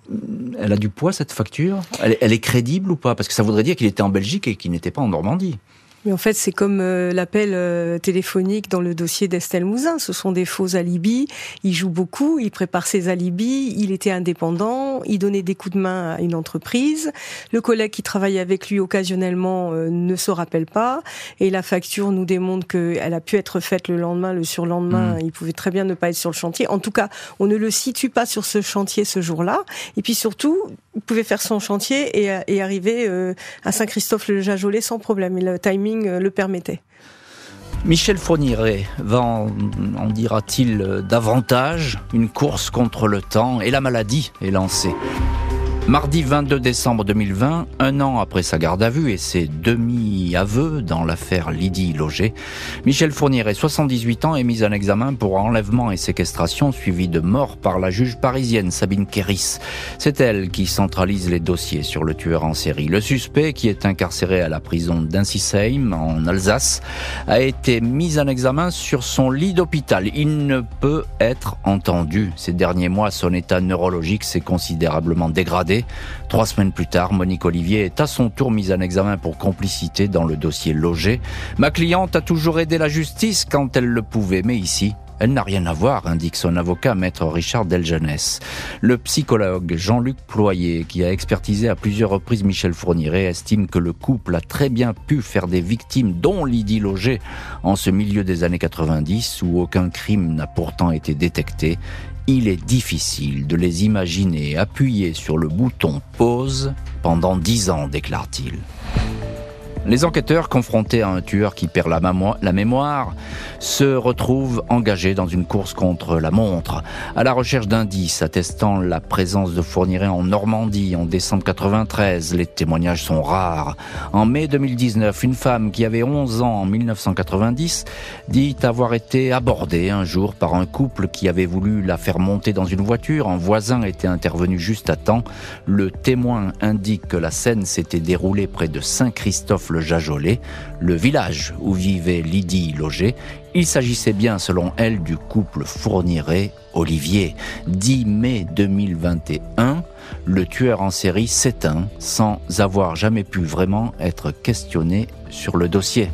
a du poids cette facture? Elle est crédible ou pas? Parce que ça voudrait dire qu'il était en Belgique et qu'il n'était pas en Normandie. Mais en fait, c'est comme euh, l'appel euh, téléphonique dans le dossier d'Estelle Mouzin. Ce sont des faux alibis. Il joue beaucoup, il prépare ses alibis. Il était indépendant, il donnait des coups de main à une entreprise. Le collègue qui travaillait avec lui occasionnellement euh, ne se rappelle pas. Et la facture nous démontre qu'elle a pu être faite le lendemain, le surlendemain. Mmh. Il pouvait très bien ne pas être sur le chantier. En tout cas, on ne le situe pas sur ce chantier ce jour-là. Et puis surtout, il pouvait faire son chantier et, et arriver à Saint-Christophe-le-Jajolais sans problème. Et le timing euh, le permettait. Michel Fourniret va en, en dira-t-il davantage Une course contre le temps et la maladie est lancée. Mardi 22 décembre 2020, un an après sa garde à vue et ses demi-aveux dans l'affaire Lydie Loger, Michel Fourniret, 78 ans, est mis en examen pour enlèvement et séquestration suivi de mort par la juge parisienne Sabine Kéris. C'est elle qui centralise les dossiers sur le tueur en série. Le suspect, qui est incarcéré à la prison d'Insisheim en Alsace, a été mis en examen sur son lit d'hôpital. Il ne peut être entendu. Ces derniers mois, son état neurologique s'est considérablement dégradé Trois semaines plus tard, Monique Olivier est à son tour mise en examen pour complicité dans le dossier logé. Ma cliente a toujours aidé la justice quand elle le pouvait, mais ici, elle n'a rien à voir, indique son avocat, maître Richard Delgenès. Le psychologue Jean-Luc Ployer, qui a expertisé à plusieurs reprises Michel Fourniret, estime que le couple a très bien pu faire des victimes, dont Lydie Loger, en ce milieu des années 90, où aucun crime n'a pourtant été détecté il est difficile de les imaginer appuyés sur le bouton pause pendant dix ans, déclare-t-il. Les enquêteurs, confrontés à un tueur qui perd la, mémoire, se retrouvent engagés dans une course contre la montre, à la recherche d'indices attestant la présence de Fourniret en Normandie en décembre 93. Les témoignages sont rares. En mai 2019, une femme qui avait 11 ans en 1990 dit avoir été abordée un jour par un couple qui avait voulu la faire monter dans une voiture. Un voisin était intervenu juste à temps. Le témoin indique que la scène s'était déroulée près de Saint-Christophe le le village où vivait Lydie Loger. Il s'agissait bien, selon elle, du couple Fourniret-Olivier. 10 mai 2021, le tueur en série s'éteint sans avoir jamais pu vraiment être questionné sur le dossier.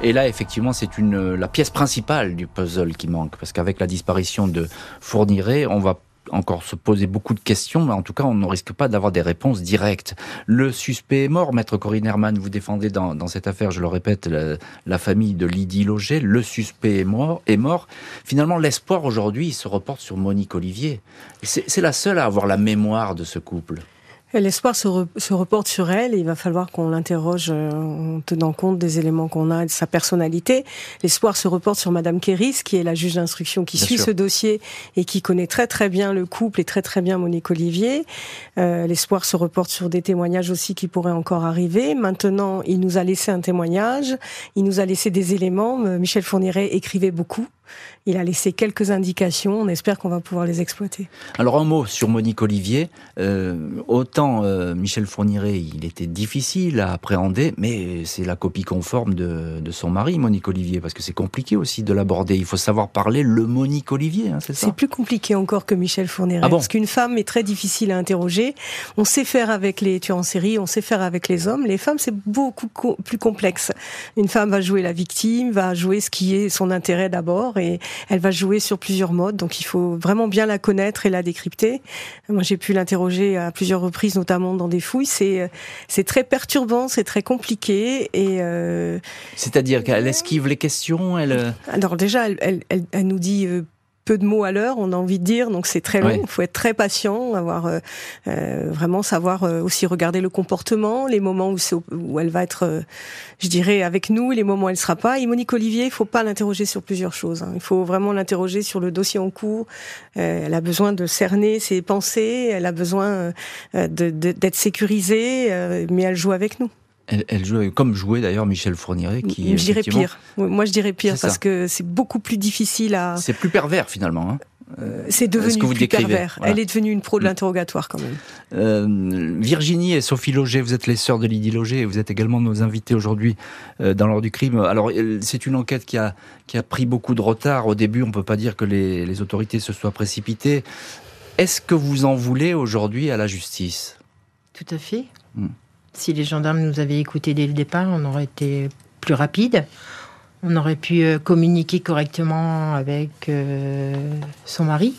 Et là, effectivement, c'est une la pièce principale du puzzle qui manque, parce qu'avec la disparition de Fourniret, on va encore se poser beaucoup de questions, mais en tout cas, on ne risque pas d'avoir des réponses directes. Le suspect est mort, maître Corinne Herman, vous défendez dans, cette affaire, je le répète, la, famille de Lydie Loger. Le suspect est mort. Est mort. Finalement, l'espoir aujourd'hui se reporte sur Monique Olivier. C'est la seule à avoir la mémoire de ce couple. L'espoir se, reporte sur elle et il va falloir qu'on l'interroge euh, en tenant compte des éléments qu'on a et de sa personnalité. L'espoir se reporte sur Madame Kéris, qui est la juge d'instruction qui suit ce dossier et qui connaît très très bien le couple et très très bien Monique Olivier. Euh, l'espoir se reporte sur des témoignages aussi qui pourraient encore arriver. Maintenant, il nous a laissé un témoignage, il nous a laissé des éléments. Euh, Michel Fourniret écrivait beaucoup. Il a laissé quelques indications. On espère qu'on va pouvoir les exploiter. Alors un mot sur Monique Olivier. Euh, autant euh, Michel Fourniret, il était difficile à appréhender, mais c'est la copie conforme de, son mari, Monique Olivier, parce que c'est compliqué aussi de l'aborder. Il faut savoir parler le Monique Olivier, hein, c'est ça? C'est plus compliqué encore que Michel Fourniret, ah parce qu'une femme est très difficile à interroger. On sait faire avec les tueurs en série, on sait faire avec les hommes. Les femmes, c'est beaucoup plus complexe. Une femme va jouer la victime, va jouer ce qui est son intérêt d'abord et elle va jouer sur plusieurs modes. Donc il faut vraiment bien la connaître et la décrypter. Moi, j'ai pu l'interroger à plusieurs reprises, notamment dans des fouilles. C'est c'est très perturbant, c'est très compliqué et. Euh... C'est-à-dire qu'elle esquive les questions. Elle. Alors déjà, elle, elle, elle, elle nous dit euh, peu de mots à l'heure, on a envie de dire, donc c'est très long. Il faut être très patient, avoir euh, euh, vraiment savoir euh, aussi regarder le comportement, les moments où, où elle va être, je dirais, avec nous, les moments où elle sera pas. Et Monique Olivier, il faut pas l'interroger sur plusieurs choses. Hein. Il faut vraiment l'interroger sur le dossier en cours. elle a besoin de cerner ses pensées, elle a besoin d'être sécurisée, mais elle joue avec nous. Elle, elle joue comme jouait d'ailleurs Michel Fourniret qui je dirais pire moi je dirais pire parce que c'est beaucoup plus difficile à c'est plus pervers finalement hein. Euh, c'est devenu plus pervers. Elle est devenue une pro de mm. l'interrogatoire quand même. Euh, Virginie et Sophie Loger, vous êtes les sœurs de Lydie Loger et vous êtes également nos invités aujourd'hui euh, dans l'ordre du crime. Alors c'est une enquête qui a, qui a pris beaucoup de retard. Au début, on ne peut pas dire que les, les autorités se soient précipitées. Est-ce que vous en voulez aujourd'hui à la justice? Tout à fait. Mm. Si les gendarmes nous avaient écoutés dès le départ, on aurait été plus rapide on aurait pu euh, communiquer correctement avec euh, son mari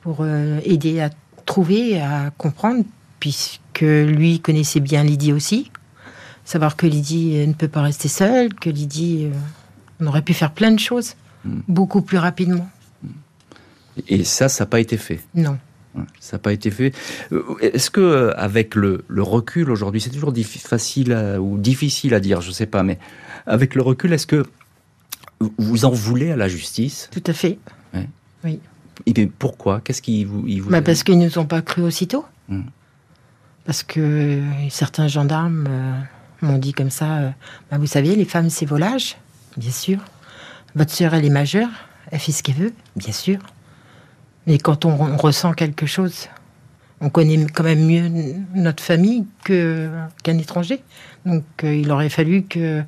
pour euh, aider à trouver, à comprendre, puisque lui connaissait bien Lydie aussi. Savoir que Lydie ne peut pas rester seule, que Lydie, on aurait pu faire plein de choses hmm. beaucoup plus rapidement. Et ça, ça n'a pas été fait? Non. Ça n'a pas été fait. Est-ce que, avec le, recul aujourd'hui, c'est toujours facile ou difficile à dire, je ne sais pas, mais avec le recul, est-ce que vous en voulez à la justice? Tout à fait. Oui. Et pourquoi? Qu'est-ce qui vous, bah Parce qu'ils ne nous ont pas cru aussitôt. Hmm. Parce que euh, certains gendarmes euh, m'ont dit comme ça euh, bah, Vous savez, les femmes, c'est volage, bien sûr. Votre sœur, elle est majeure, elle fait ce qu'elle veut, bien sûr. Mais quand on, ressent quelque chose, on connaît quand même mieux notre famille qu'un étranger. Donc il aurait fallu que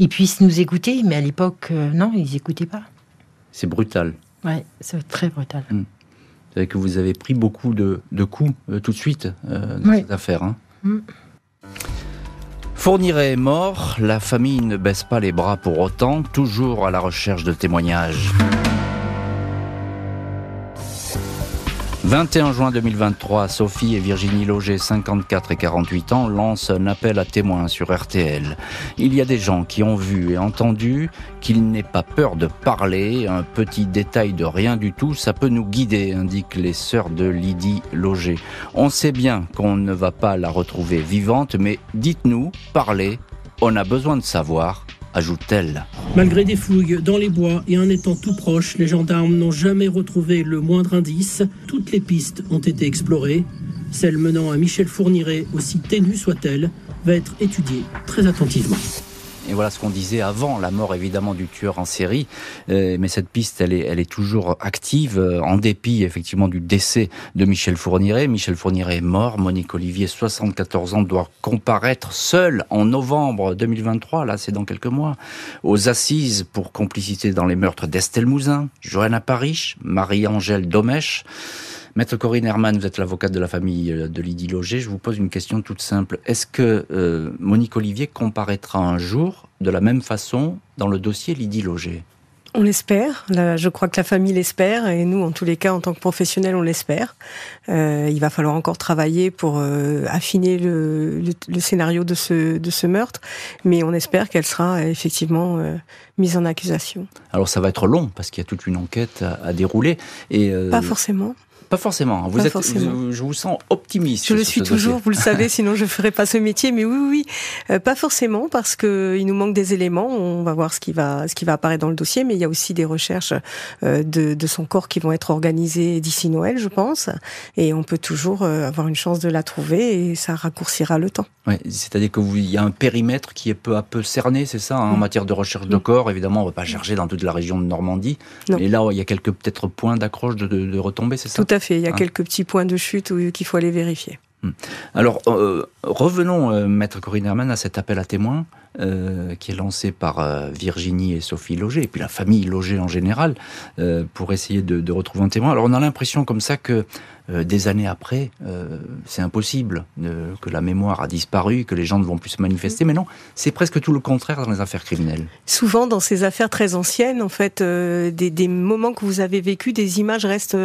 ils puissent nous écouter, mais à l'époque, euh, non, ils n'écoutaient pas. C'est brutal. Oui, c'est très brutal. Vous savez que vous avez pris beaucoup de, coups euh, tout de suite euh, dans cette affaire. Hein. Hmm. Fourniret est mort, la famille ne baisse pas les bras pour autant, toujours à la recherche de témoignages. 21 juin 2023, Sophie et Virginie Loger, 54 et 48 ans, lancent un appel à témoins sur RTL. Il y a des gens qui ont vu et entendu qu'il n'est pas peur de parler. Un petit détail de rien du tout, ça peut nous guider, indiquent les sœurs de Lydie Loger. On sait bien qu'on ne va pas la retrouver vivante, mais dites-nous, parlez, on a besoin de savoir ajoute-t-elle. Malgré des fouilles dans les bois et en étant tout proche, les gendarmes n'ont jamais retrouvé le moindre indice. Toutes les pistes ont été explorées. Celle menant à Michel Fourniret, aussi ténue soit-elle, va être étudiée très attentivement. Et voilà ce qu'on disait avant la mort évidemment du tueur en série. Euh, mais cette piste, elle est, elle est toujours active euh, en dépit effectivement du décès de Michel Fourniret. Michel Fourniret est mort. Monique Olivier, 74 ans, doit comparaître seule en novembre 2023. Là, c'est dans quelques mois aux assises pour complicité dans les meurtres d'Estelle Mouzin, Johanna Parish, Marie-Angèle Domèche. Maître Corinne Herman, vous êtes l'avocate de la famille euh, de Lydie Loger. Je vous pose une question toute simple. Est-ce que euh, Monique Olivier comparaîtra un jour de la même façon dans le dossier Lydie Loger on l'espère. Je crois que la famille l'espère et nous, en tous les cas, en tant que professionnels, on l'espère. Euh, il va falloir encore travailler pour affiner le, scénario de ce, de ce meurtre, mais on espère qu'elle sera effectivement mise en accusation. Alors ça va être long parce qu'il y a toute une enquête à, dérouler. Et Pas forcément. Pas forcément. Vous êtes, je vous sens optimiste. Je le suis toujours, vous le savez, sinon je ne ferais pas ce métier. Mais oui, oui, oui. Euh, pas forcément parce que il nous manque des éléments. On va voir ce qui va, ce qui va apparaître dans le dossier. Mais il y a aussi des recherches euh, de, de son corps qui vont être organisées d'ici Noël, je pense. Et on peut toujours euh, avoir une chance de la trouver et ça raccourcira le temps. Ouais, c'est-à-dire qu'il y a un périmètre qui est peu à peu cerné, c'est ça, hein, en mm. matière de recherche de mm. corps. Évidemment, on ne va pas chercher dans toute la région de Normandie. Non. Mais là, il y a quelques peut-être points d'accroche de, de, de retombées, c'est ça? Tout à fait. Il y a hein. quelques petits points de chute qu'il faut aller vérifier. Hmm. Alors, euh, revenons, euh, Maître Corinne Herman, à cet appel à témoins euh, qui est lancé par Virginie et Sophie Loger, et puis la famille Loger en général, pour essayer de, retrouver un témoin. Alors, on a l'impression comme ça que euh, des années après, euh, c'est impossible que la mémoire a disparu, que les gens ne vont plus se manifester. Mais non, c'est presque tout le contraire dans les affaires criminelles. Souvent, dans ces affaires très anciennes, en fait, euh, des, moments que vous avez vécus, des images restent,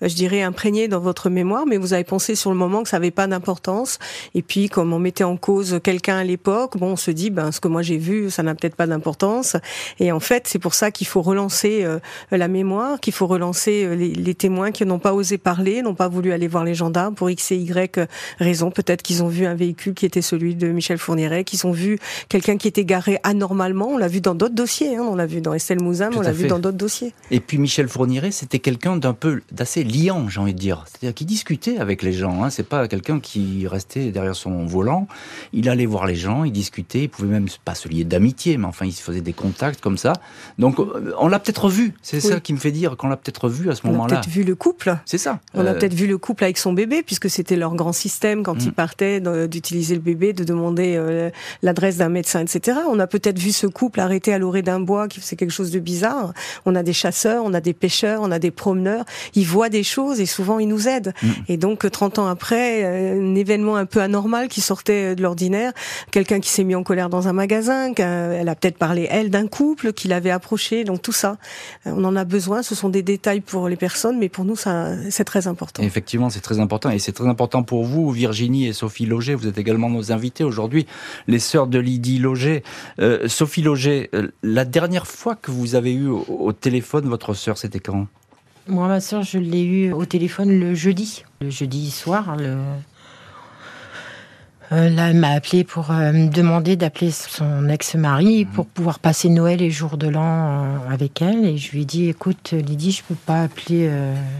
je dirais, imprégnées dans votre mémoire, mais vous avez pensé sur le moment que ça n'avait pas d'importance. Et puis, comme on mettait en cause quelqu'un à l'époque, bon, on se dit, ben, ce que moi j'ai vu, ça n'a peut-être pas d'importance. Et en fait, c'est pour ça qu'il faut relancer la mémoire, qu'il faut relancer les, les témoins qui n'ont pas osé parler, n'ont pas voulu aller voir les gendarmes pour X et Y raison. Peut-être qu'ils ont vu un véhicule qui était celui de Michel Fourniret, qu'ils ont vu quelqu'un qui était garé anormalement. On l'a vu dans d'autres dossiers. Hein. On l'a vu dans Estelle Mouzin, on l'a vu dans d'autres dossiers. Et puis Michel Fourniret, c'était quelqu'un d'un peu d'assez liant, j'ai envie de dire. C'est-à-dire qu'il discutait avec les gens. Hein. C'est pas quelqu'un qui restait derrière son volant. Il allait voir les gens, il discutait. Il pouvait même même pas se lier d'amitié, mais enfin, ils se faisaient des contacts comme ça. Donc, euh, on l'a peut-être vu. C'est ça qui me fait dire qu'on l'a peut-être vu à ce moment-là. On a peut-être vu le couple. C'est ça. On a euh, peut-être vu le couple avec son bébé, puisque c'était leur grand système quand ils mm. partaient d'utiliser le bébé, de demander euh, l'adresse d'un médecin, etc. On a peut-être vu ce couple arrêté à l'orée d'un bois qui faisait quelque chose de bizarre. On a des chasseurs, on a des pêcheurs, on a des promeneurs. Ils voient des choses et souvent ils nous aident. Mm. Et donc, 30 ans après, un événement un peu anormal qui sortait de l'ordinaire, quelqu'un qui s'est mis en colère dans un magasin, elle a peut-être parlé, elle, d'un couple qui l'avait approché, donc tout ça. Euh, on en a besoin, ce sont des détails pour les personnes, mais pour nous, c'est très important. effectivement, c'est très important, et c'est très important pour vous, Virginie et Sophie Loger, vous êtes également nos invités aujourd'hui, les sœurs de Lydie Loger. Euh, Sophie Loger, euh, la dernière fois que vous avez eu au, téléphone votre sœur, c'était quand? Moi, ma sœur, je l'ai eu au téléphone le jeudi. Le jeudi soir, le, euh, là, elle m'a appelé pour euh, me demander d'appeler son ex-mari mhm. pour pouvoir passer Noël et jour de l'an euh, avec elle. Et je lui ai dit, écoute, Lydie, je peux pas appeler,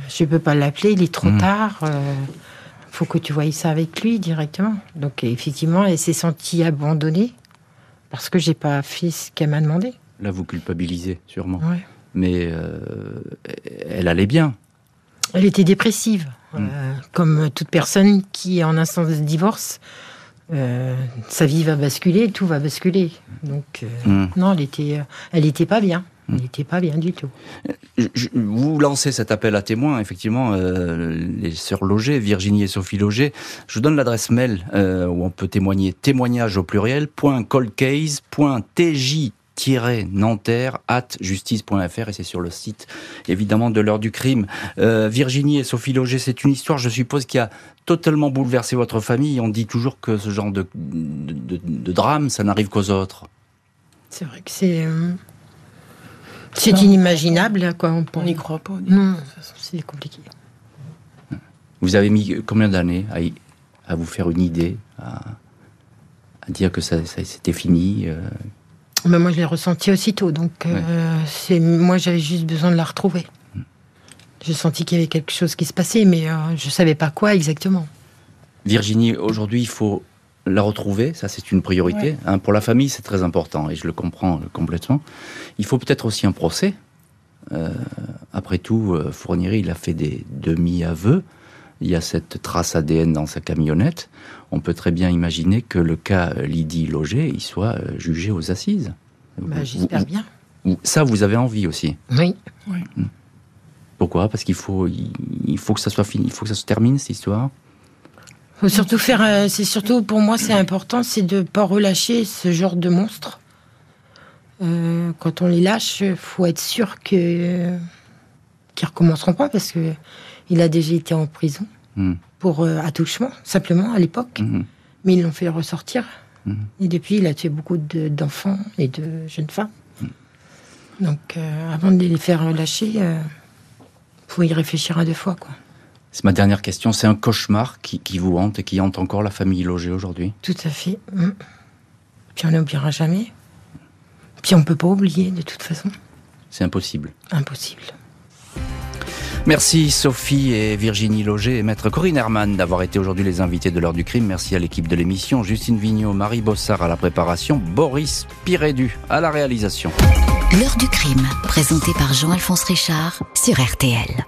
je peux pas l'appeler, il est trop mhm. tard. faut que tu voyes ça avec lui directement. Donc effectivement, elle s'est sentie abandonnée parce que j'ai pas fait ce qu'elle m'a demandé. Là, vous culpabilisez sûrement. Mais elle allait bien. Elle était dépressive, mm. comme toute personne qui est en instance de divorce. Euh, sa vie va basculer, tout va basculer. Donc, euh, hmm. non, elle était, euh, elle était pas bien. Elle n'était hmm. pas bien du tout. vous lancez cet appel à témoins, effectivement, les sœurs Loger, Virginie et Sophie Loger. Je vous donne l'adresse mail où on peut témoigner, témoignage au pluriel, nanterre at justice.fr et c'est sur le site évidemment de l'heure du crime. Euh, Virginie et Sophie Loger, c'est une histoire, je suppose, qui a totalement bouleversé votre famille. On dit toujours que ce genre de, de, drame, ça n'arrive qu'aux autres. C'est vrai que c'est euh, c'est inimaginable, quoi. On n'y croit pas. Non, c'est compliqué. Vous avez mis combien d'années à, à, vous faire une idée, à, à dire que ça, ça c'était fini euh, ben, moi, je l'ai ressenti aussitôt. Donc, euh, c'est moi, j'avais juste besoin de la retrouver. J'ai senti qu'il y avait quelque chose qui se passait, mais euh, je ne savais pas quoi exactement. Virginie, aujourd'hui, il faut la retrouver, ça c'est une priorité. Hein, pour la famille, c'est très important et je le comprends complètement. Il faut peut-être aussi un procès. Euh, après tout, Fournier, il a fait des demi-aveux. Il y a cette trace ADN dans sa camionnette on peut très bien imaginer que le cas Lydie Loger, il soit euh, jugé aux assises. Bah, j'espère bien. Ça, vous avez envie aussi Oui. Hmm. Pourquoi? Parce qu'il faut, il faut que ça soit fini, il faut que ça se termine cette histoire. Faut surtout faire, euh, c'est surtout pour moi, c'est important, c'est de pas relâcher ce genre de monstres. Euh, quand on les lâche, faut être sûr que ne qu'ils recommenceront pas parce que il a déjà été en prison. Hmm pour euh, attouchement, simplement, à l'époque. Mhm. Mais ils l'ont fait ressortir. Mhm. Et depuis, il a tué beaucoup d'enfants et de jeunes femmes. Donc, euh, avant de les faire lâcher, il euh, faut y réfléchir à deux fois. quoi. C'est ma dernière question. C'est un cauchemar qui, vous hante et qui hante encore la famille logée aujourd'hui? Tout à fait. Puis on n'oubliera jamais. Puis on ne peut pas oublier de toute façon. C'est impossible. Impossible. Merci Sophie et Virginie Loger et Maître Corinne Herman d'avoir été aujourd'hui les invités de l'heure du crime. Merci à l'équipe de l'émission, Justine Vignot, Marie Bossard à la préparation, Boris Pirédu à la réalisation. L'heure du crime, présenté par Jean-Alphonse Richard sur RTL.